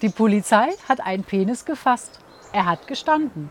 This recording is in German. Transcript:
Die Polizei hat einen Penis gefasst. Er hat gestanden.